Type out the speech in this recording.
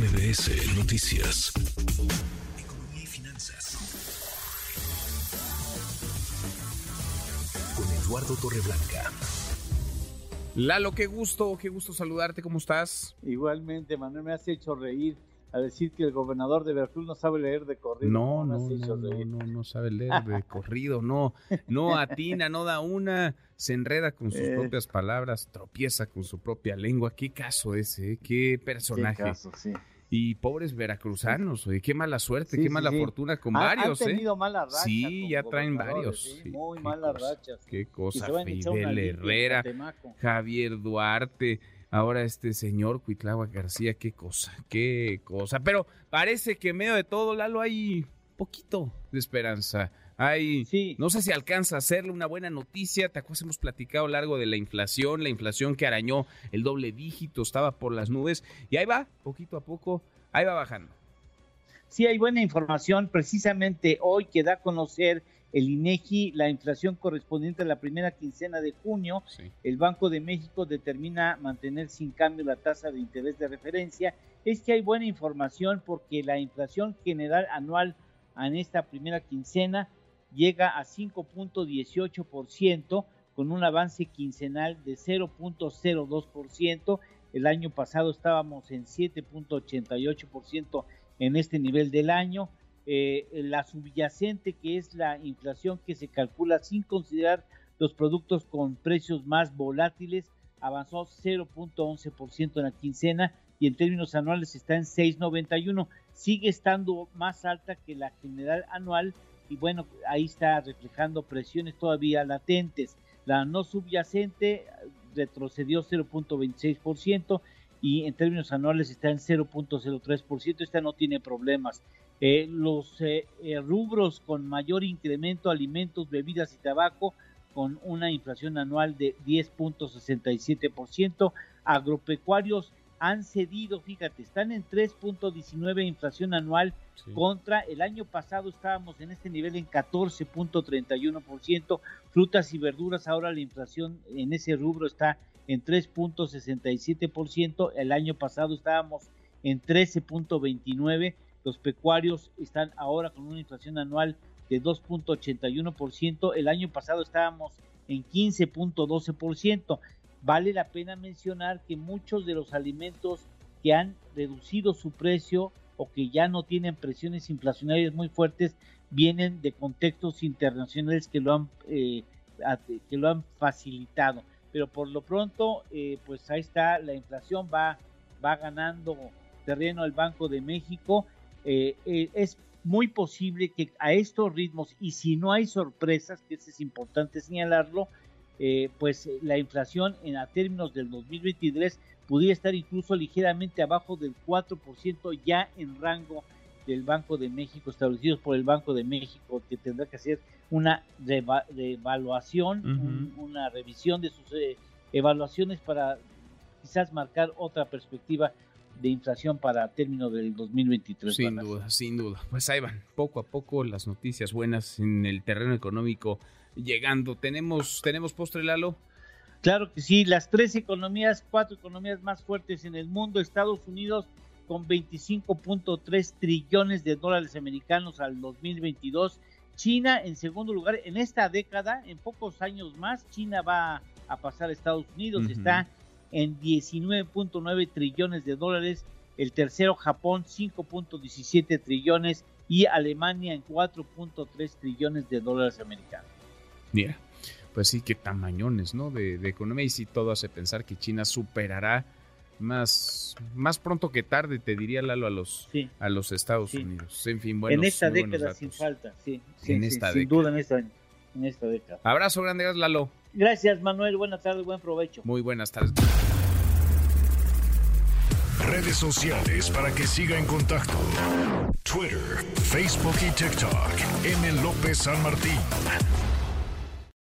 MBS Noticias. Economía y finanzas. Con Eduardo Torreblanca. Lalo, qué gusto, qué gusto saludarte, ¿cómo estás? Igualmente, Manuel, me has hecho reír a decir que el gobernador de Veracruz no sabe leer de corrido. No, no, no, no, no, no sabe leer de corrido, no, no atina, no da una, se enreda con sus Eh. propias palabras, tropieza con su propia lengua. Qué caso ese, ¿eh? qué Qué personaje. caso, sí. Y pobres veracruzanos, oye, qué mala suerte, Sí, qué sí, mala sí. fortuna con Han- varios, Han ¿eh? tenido mala racha. Sí, ya traen gobernadores, varios. muy malas cosa, rachas. Qué cosa, Fidel Herrera. Javier Duarte, ahora este señor Cuitláhuac García, qué cosa, qué cosa. Pero parece que en medio de todo, Lalo, hay poquito de esperanza. Hay, Sí. no sé si alcanza a hacerle una buena noticia. ¿Te acuerdas? Hemos platicado largo de la inflación, la inflación que arañó el doble dígito, estaba por las nubes. Y ahí va, poquito a poco, ahí va bajando. Sí, hay buena información. Precisamente hoy que da a conocer el INEGI la inflación correspondiente a la primera quincena de junio. Sí. El Banco de México determina mantener sin cambio la tasa de interés de referencia. Es que hay buena información porque la inflación general anual en esta primera quincena llega a 5.18% con un avance quincenal de 0.02%. El año pasado estábamos en 7.88% en este nivel del año. Eh, la subyacente, que es la inflación que se calcula sin considerar los productos con precios más volátiles, avanzó 0.11% en la quincena y en términos anuales está en 6.91. Sigue estando más alta que la general anual y bueno, ahí está reflejando presiones todavía latentes. La no subyacente eh, retrocedió 0.26% y en términos anuales está en 0.03%. Esta no tiene problemas. Eh, los eh, rubros con mayor incremento, alimentos, bebidas y tabaco, con una inflación anual de 10.67%. Agropecuarios han cedido, fíjate, están en 3.19 inflación anual Sí. contra el año pasado estábamos en este nivel en 14.31%. Frutas y verduras, ahora la inflación en ese rubro está en 3.67%. El año pasado estábamos en 13.29%. Los pecuarios están ahora con una inflación anual de 2.81%. El año pasado estábamos en 15.12%. Vale la pena mencionar que muchos de los alimentos que han reducido su precio o que ya no tienen presiones inflacionarias muy fuertes vienen de contextos internacionales que lo han eh, que lo han facilitado pero por lo pronto eh, pues ahí está la inflación va va ganando terreno el Banco de México Eh, eh, es muy posible que a estos ritmos y si no hay sorpresas que es importante señalarlo eh, pues la inflación en a términos del 2023 pudiera estar incluso ligeramente abajo del 4% ya en rango del Banco de México, establecidos por el Banco de México, que tendrá que hacer una reva- reevaluación, un- una revisión de sus evaluaciones para quizás marcar otra perspectiva de inflación para término del 2023. Sin duda, sin duda. Pues ahí van, poco a poco las noticias buenas en el terreno económico llegando. ¿Tenemos, tenemos postre, Lalo? Claro que sí, las tres economías, cuatro economías más fuertes en el mundo, Estados Unidos con 25.3 trillones de dólares americanos al 2022, China en segundo lugar, en esta década, en pocos años más, China va a pasar a Estados Unidos, está en 19.9 trillones de dólares, el tercero Japón 5.17 trillones y Alemania en 4.3 trillones de dólares americanos. Mira, pues sí, qué tamañones, ¿no? De, de economía y sí, todo hace pensar que China superará más, más pronto que tarde, te diría Lalo, a los, Sí. a los Estados Sí. Unidos. En fin, bueno. en esta década sin falta, sí, sí, En esta sin década. duda en esta, en esta década. Abrazo grande, Lalo. Gracias Manuel, buenas tardes, buen provecho. Muy buenas tardes. Redes sociales para que siga en contacto: Twitter, Facebook y TikTok. M. López San Martín.